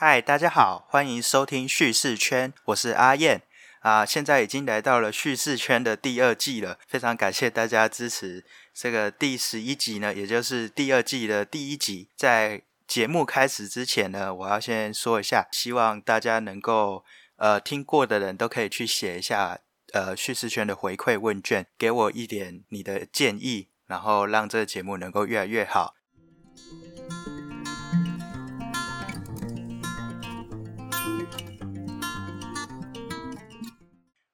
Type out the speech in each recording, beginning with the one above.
嗨，大家好，欢迎收听叙事圈，我是阿燕啊。现在已经来到了叙事圈的第二季了，非常感谢大家支持。这个第十一集呢，也就是第二季的第一集。在节目开始之前呢，我要先说一下，希望大家能够呃听过的人都可以去写一下呃叙事圈的回馈问卷，给我一点你的建议，然后让这个节目能够越来越好。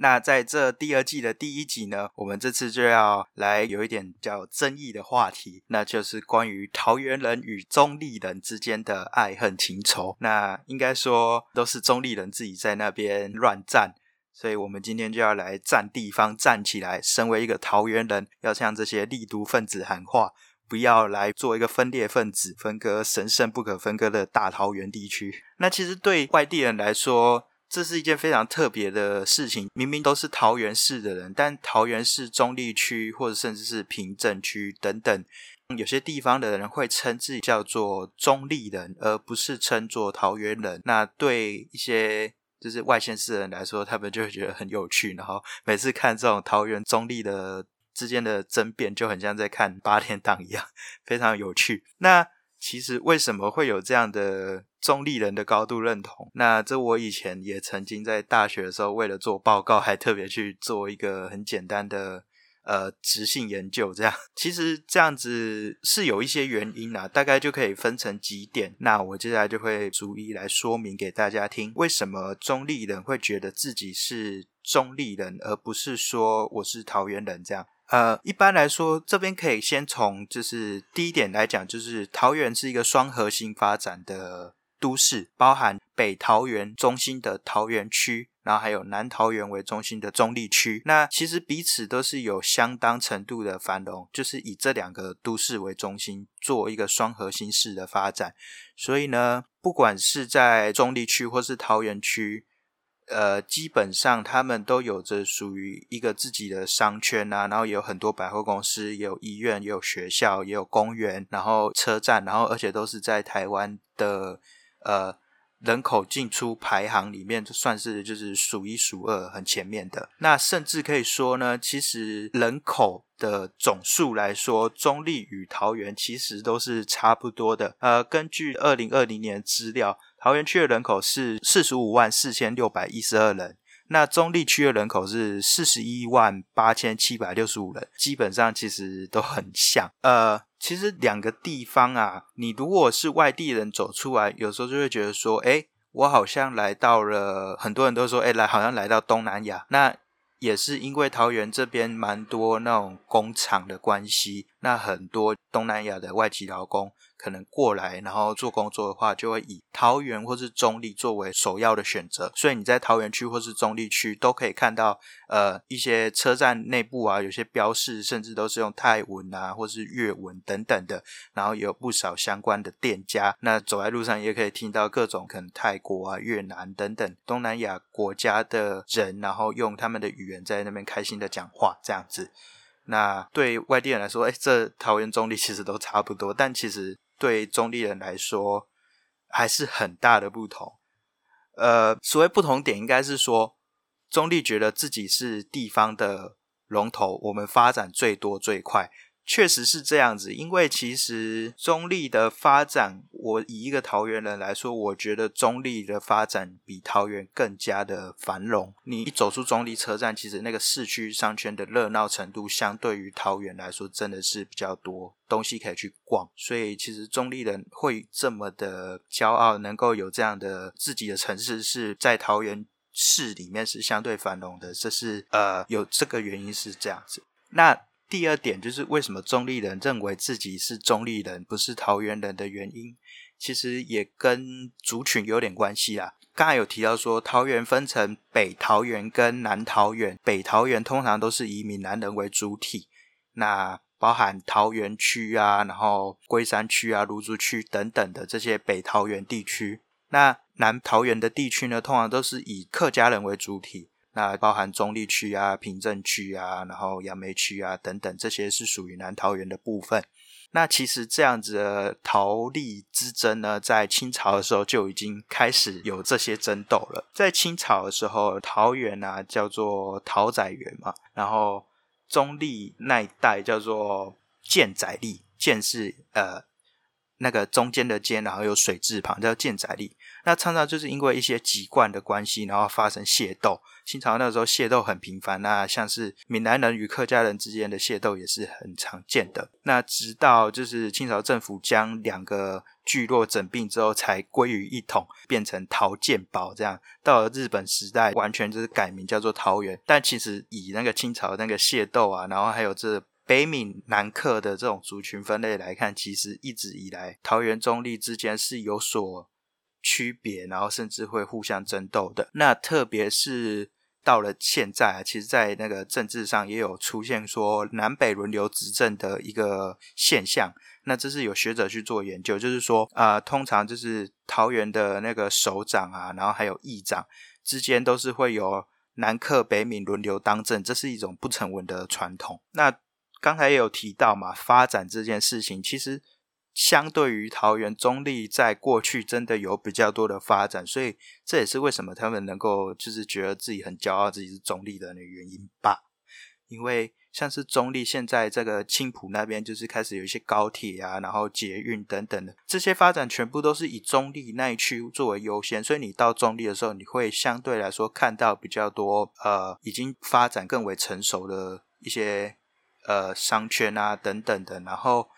那在这第二季的第一集呢，我们这次就要来有一点较争议的话题，那就是关于桃园人与中立人之间的爱恨情仇。那应该说都是中立人自己在那边乱战，所以我们今天就要来占地方，站起来。身为一个桃园人，要向这些立独分子喊话，不要来做一个分裂分子，分割神圣不可分割的大桃园地区。那其实对外地人来说，这是一件非常特别的事情，明明都是桃园市的人，但桃园市中立区或者甚至是平镇区等等，有些地方的人会称自己叫做中立人，而不是称作桃园人。那对一些就是外县市人来说，他们就会觉得很有趣，然后每次看这种桃园中立的之间的争辩，就很像在看八天档一样，非常有趣。那其实为什么会有这样的？中立人的高度认同，那这我以前也曾经在大学的时候，为了做报告，还特别去做一个很简单的呃直性研究。这样其实这样子是有一些原因啊，大概就可以分成几点。那我接下来就会逐一来说明给大家听，为什么中立人会觉得自己是中立人，而不是说我是桃园人这样。呃，一般来说，这边可以先从就是第一点来讲，就是桃园是一个双核心发展的。都市包含北桃园中心的桃园区，然后还有南桃园为中心的中立区。那其实彼此都是有相当程度的繁荣，就是以这两个都市为中心做一个双核心式的发展。所以呢，不管是在中立区或是桃园区，呃，基本上他们都有着属于一个自己的商圈啊，然后也有很多百货公司，也有医院，也有学校，也有公园，然后车站，然后而且都是在台湾的。呃，人口进出排行里面，算是就是数一数二很前面的。那甚至可以说呢，其实人口的总数来说，中立与桃园其实都是差不多的。呃，根据二零二零年资料，桃园区的人口是四十五万四千六百一十二人。那中立区的人口是四十一万八千七百六十五人，基本上其实都很像。呃，其实两个地方啊，你如果是外地人走出来，有时候就会觉得说，哎，我好像来到了，很多人都说，哎，来好像来到东南亚。那也是因为桃园这边蛮多那种工厂的关系，那很多东南亚的外籍劳工。可能过来，然后做工作的话，就会以桃园或是中立作为首要的选择。所以你在桃园区或是中立区都可以看到，呃，一些车站内部啊，有些标示甚至都是用泰文啊，或是粤文等等的。然后有不少相关的店家，那走在路上也可以听到各种可能泰国啊、越南等等东南亚国家的人，然后用他们的语言在那边开心的讲话，这样子。那对外地人来说，哎，这桃园中立其实都差不多，但其实。对中立人来说，还是很大的不同。呃，所谓不同点，应该是说，中立觉得自己是地方的龙头，我们发展最多最快。确实是这样子，因为其实中立的发展，我以一个桃园人来说，我觉得中立的发展比桃园更加的繁荣。你一走出中立车站，其实那个市区商圈的热闹程度，相对于桃园来说，真的是比较多东西可以去逛。所以其实中立人会这么的骄傲，能够有这样的自己的城市是在桃园市里面是相对繁荣的，这是呃有这个原因是这样子。那第二点就是为什么中立人认为自己是中立人，不是桃园人的原因，其实也跟族群有点关系啦。刚才有提到说，桃园分成北桃园跟南桃园，北桃园通常都是以闽南人为主体，那包含桃园区啊，然后龟山区啊、芦竹区等等的这些北桃园地区。那南桃园的地区呢，通常都是以客家人为主体。那包含中立区啊、平镇区啊，然后杨梅区啊等等，这些是属于南桃园的部分。那其实这样子的桃隶之争呢，在清朝的时候就已经开始有这些争斗了。在清朝的时候，桃园啊叫做桃仔园嘛，然后中立那一带叫做建仔立，建是呃那个中间的间，然后有水字旁叫建仔立。那常常就是因为一些籍贯的关系，然后发生械斗。清朝那时候械斗很频繁，那像是闽南人与客家人之间的械斗也是很常见的。那直到就是清朝政府将两个聚落整并之后，才归于一统，变成桃建堡这样。到了日本时代，完全就是改名叫做桃园。但其实以那个清朝那个械斗啊，然后还有这北闽南客的这种族群分类来看，其实一直以来桃园中立之间是有所。区别，然后甚至会互相争斗的。那特别是到了现在啊，其实，在那个政治上也有出现说南北轮流执政的一个现象。那这是有学者去做研究，就是说，啊，通常就是桃园的那个首长啊，然后还有议长之间都是会有南客北闽轮流当政，这是一种不成文的传统。那刚才也有提到嘛，发展这件事情，其实。相对于桃园中立，在过去真的有比较多的发展，所以这也是为什么他们能够就是觉得自己很骄傲，自己是中立的那个原因吧。因为像是中立现在这个青浦那边，就是开始有一些高铁啊，然后捷运等等的这些发展，全部都是以中立那一区作为优先，所以你到中立的时候，你会相对来说看到比较多呃已经发展更为成熟的一些呃商圈啊等等的，然后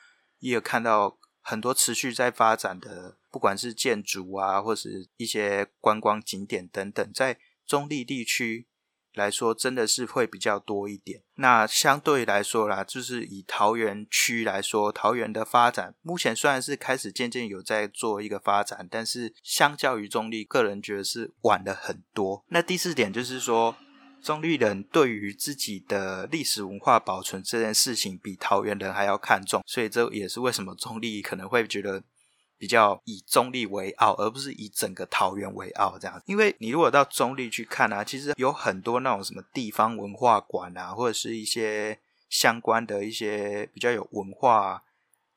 也有看到。很多持续在发展的，不管是建筑啊，或是一些观光景点等等，在中立地区来说，真的是会比较多一点。那相对来说啦，就是以桃园区来说，桃园的发展目前虽然是开始渐渐有在做一个发展，但是相较于中立，个人觉得是晚了很多。那第四点就是说。中立人对于自己的历史文化保存这件事情，比桃园人还要看重，所以这也是为什么中立可能会觉得比较以中立为傲，而不是以整个桃园为傲这样。因为你如果到中立去看啊，其实有很多那种什么地方文化馆啊，或者是一些相关的一些比较有文化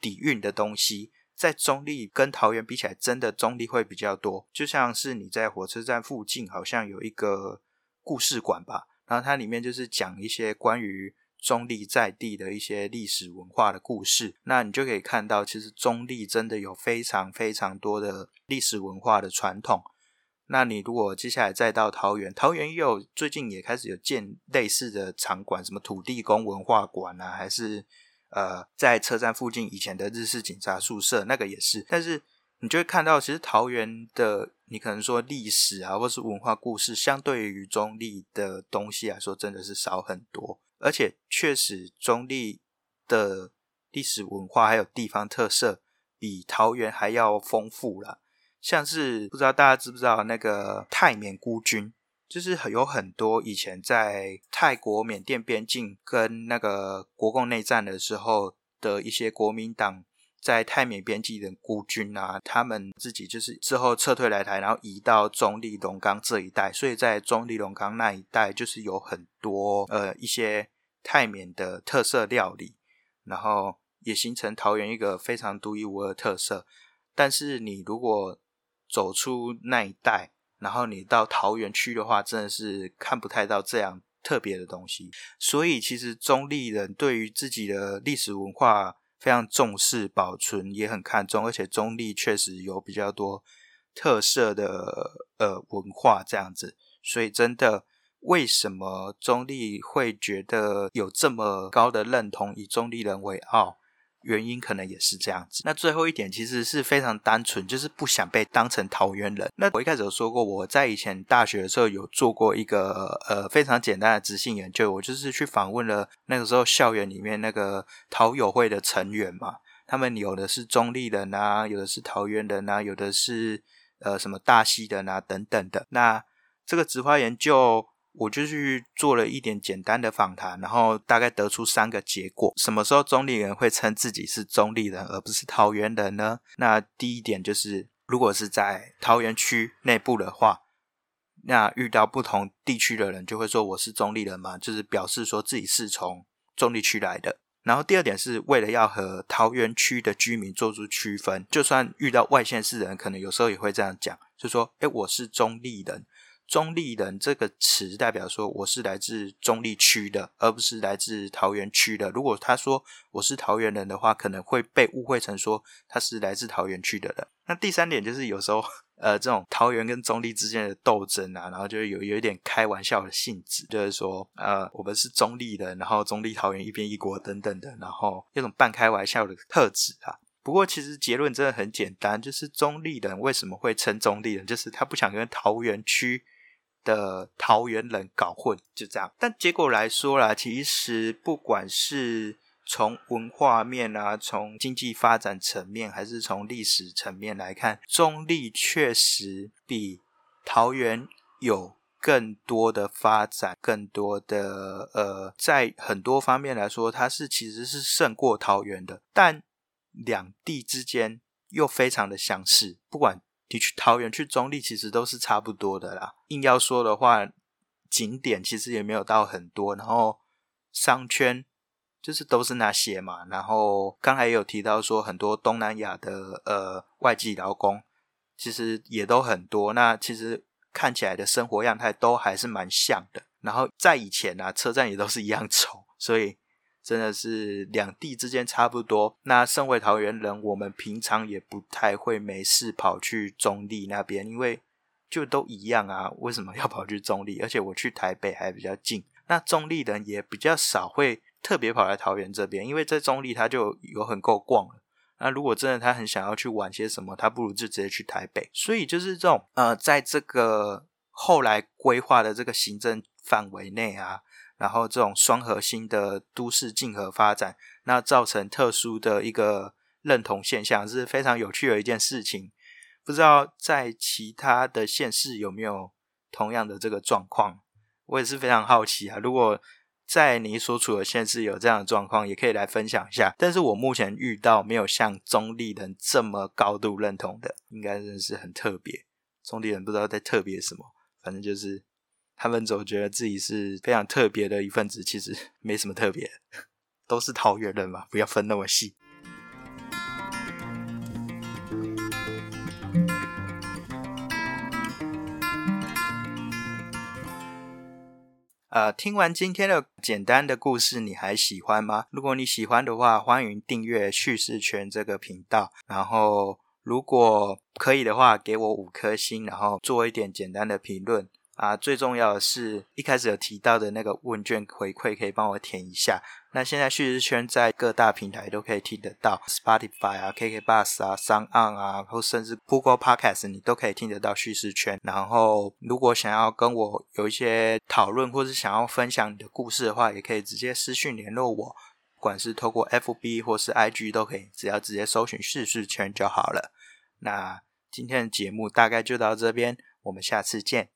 底蕴的东西，在中立跟桃园比起来，真的中立会比较多。就像是你在火车站附近，好像有一个。故事馆吧，然后它里面就是讲一些关于中立在地的一些历史文化的故事。那你就可以看到，其实中立真的有非常非常多的历史文化的传统。那你如果接下来再到桃园，桃园也有最近也开始有建类似的场馆，什么土地公文化馆啊，还是呃在车站附近以前的日式警察宿舍，那个也是。但是你就会看到，其实桃园的。你可能说历史啊，或是文化故事，相对于中立的东西来说，真的是少很多。而且确实，中立的历史文化还有地方特色，比桃园还要丰富了。像是不知道大家知不知道那个泰缅孤军，就是有很多以前在泰国缅甸边境跟那个国共内战的时候的一些国民党。在泰缅边境的孤军啊，他们自己就是之后撤退来台，然后移到中立龙岗这一带，所以在中立龙岗那一带就是有很多呃一些泰缅的特色料理，然后也形成桃园一个非常独一无二的特色。但是你如果走出那一带，然后你到桃园区的话，真的是看不太到这样特别的东西。所以其实中立人对于自己的历史文化。非常重视保存，也很看重，而且中立确实有比较多特色的呃文化这样子，所以真的，为什么中立会觉得有这么高的认同，以中立人为傲？原因可能也是这样子。那最后一点其实是非常单纯，就是不想被当成桃园人。那我一开始有说过，我在以前大学的时候有做过一个呃非常简单的执行研究，我就是去访问了那个时候校园里面那个桃友会的成员嘛，他们有的是中立人啊，有的是桃园人啊，有的是呃什么大溪人啊等等的。那这个植花研究。我就去做了一点简单的访谈，然后大概得出三个结果：什么时候中立人会称自己是中立人，而不是桃园人呢？那第一点就是，如果是在桃园区内部的话，那遇到不同地区的人就会说我是中立人嘛，就是表示说自己是从中立区来的。然后第二点是为了要和桃园区的居民做出区分，就算遇到外县市人，可能有时候也会这样讲，就说：“哎，我是中立人。”中立人这个词代表说我是来自中立区的，而不是来自桃园区的。如果他说我是桃园人的话，可能会被误会成说他是来自桃园区的人。那第三点就是有时候。呃，这种桃园跟中立之间的斗争啊，然后就有有一点开玩笑的性质，就是说，呃，我们是中立人，然后中立桃园一边一国等等的，然后一种半开玩笑的特质啊。不过其实结论真的很简单，就是中立人为什么会称中立人，就是他不想跟桃园区的桃园人搞混，就这样。但结果来说啦，其实不管是从文化面啊，从经济发展层面，还是从历史层面来看，中立确实比桃园有更多的发展，更多的呃，在很多方面来说，它是其实是胜过桃园的。但两地之间又非常的相似，不管你去桃园去中立，其实都是差不多的啦。硬要说的话，景点其实也没有到很多，然后商圈。就是都是那些嘛，然后刚才也有提到说很多东南亚的呃外籍劳工，其实也都很多。那其实看起来的生活样态都还是蛮像的。然后在以前啊，车站也都是一样 丑，所以真的是两地之间差不多。那身为桃园人，我们平常也不太会没事跑去中立那边，因为就都一样啊，为什么要跑去中立？而且我去台北还比较近，那中立人也比较少会。特别跑来桃园这边，因为在中立他就有很够逛了。那如果真的他很想要去玩些什么，他不如就直接去台北。所以就是这种呃，在这个后来规划的这个行政范围内啊，然后这种双核心的都市竞合发展，那造成特殊的一个认同现象，是非常有趣的一件事情。不知道在其他的县市有没有同样的这个状况？我也是非常好奇啊。如果在你所处的县市有这样的状况，也可以来分享一下。但是我目前遇到没有像中立人这么高度认同的，应该真的是很特别。中立人不知道在特别什么，反正就是他们总觉得自己是非常特别的一份子，其实 没什么特别，都是桃园人嘛，不要分那么细。呃，听完今天的简单的故事，你还喜欢吗？如果你喜欢的话，欢迎订阅叙事圈这个频道。然后，如果可以的话，给我五颗星，然后做一点简单的评论。啊，最重要的是一开始有提到的那个问卷回馈，可以帮我填一下。那现在叙事圈在各大平台都可以听得到，Spotify 啊、KK Bus 啊、s o n 啊，或甚至 Google Podcast，你都可以听得到叙事圈。然后，如果想要跟我有一些讨论，或是想要分享你的故事的话，也可以直接私讯联络我，不管是透过 FB 或是 IG 都可以，只要直接搜寻叙事圈就好了。那今天的节目大概就到这边，我们下次见。